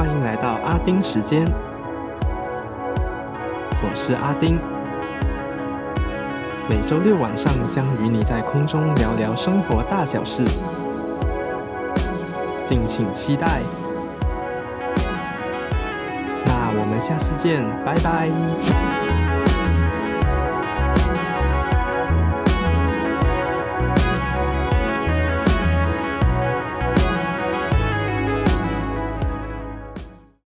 欢迎来到阿丁时间。我是阿丁。每周六晚上将与你在空中聊聊生活大小事。敬请期待。那我们下次见拜拜。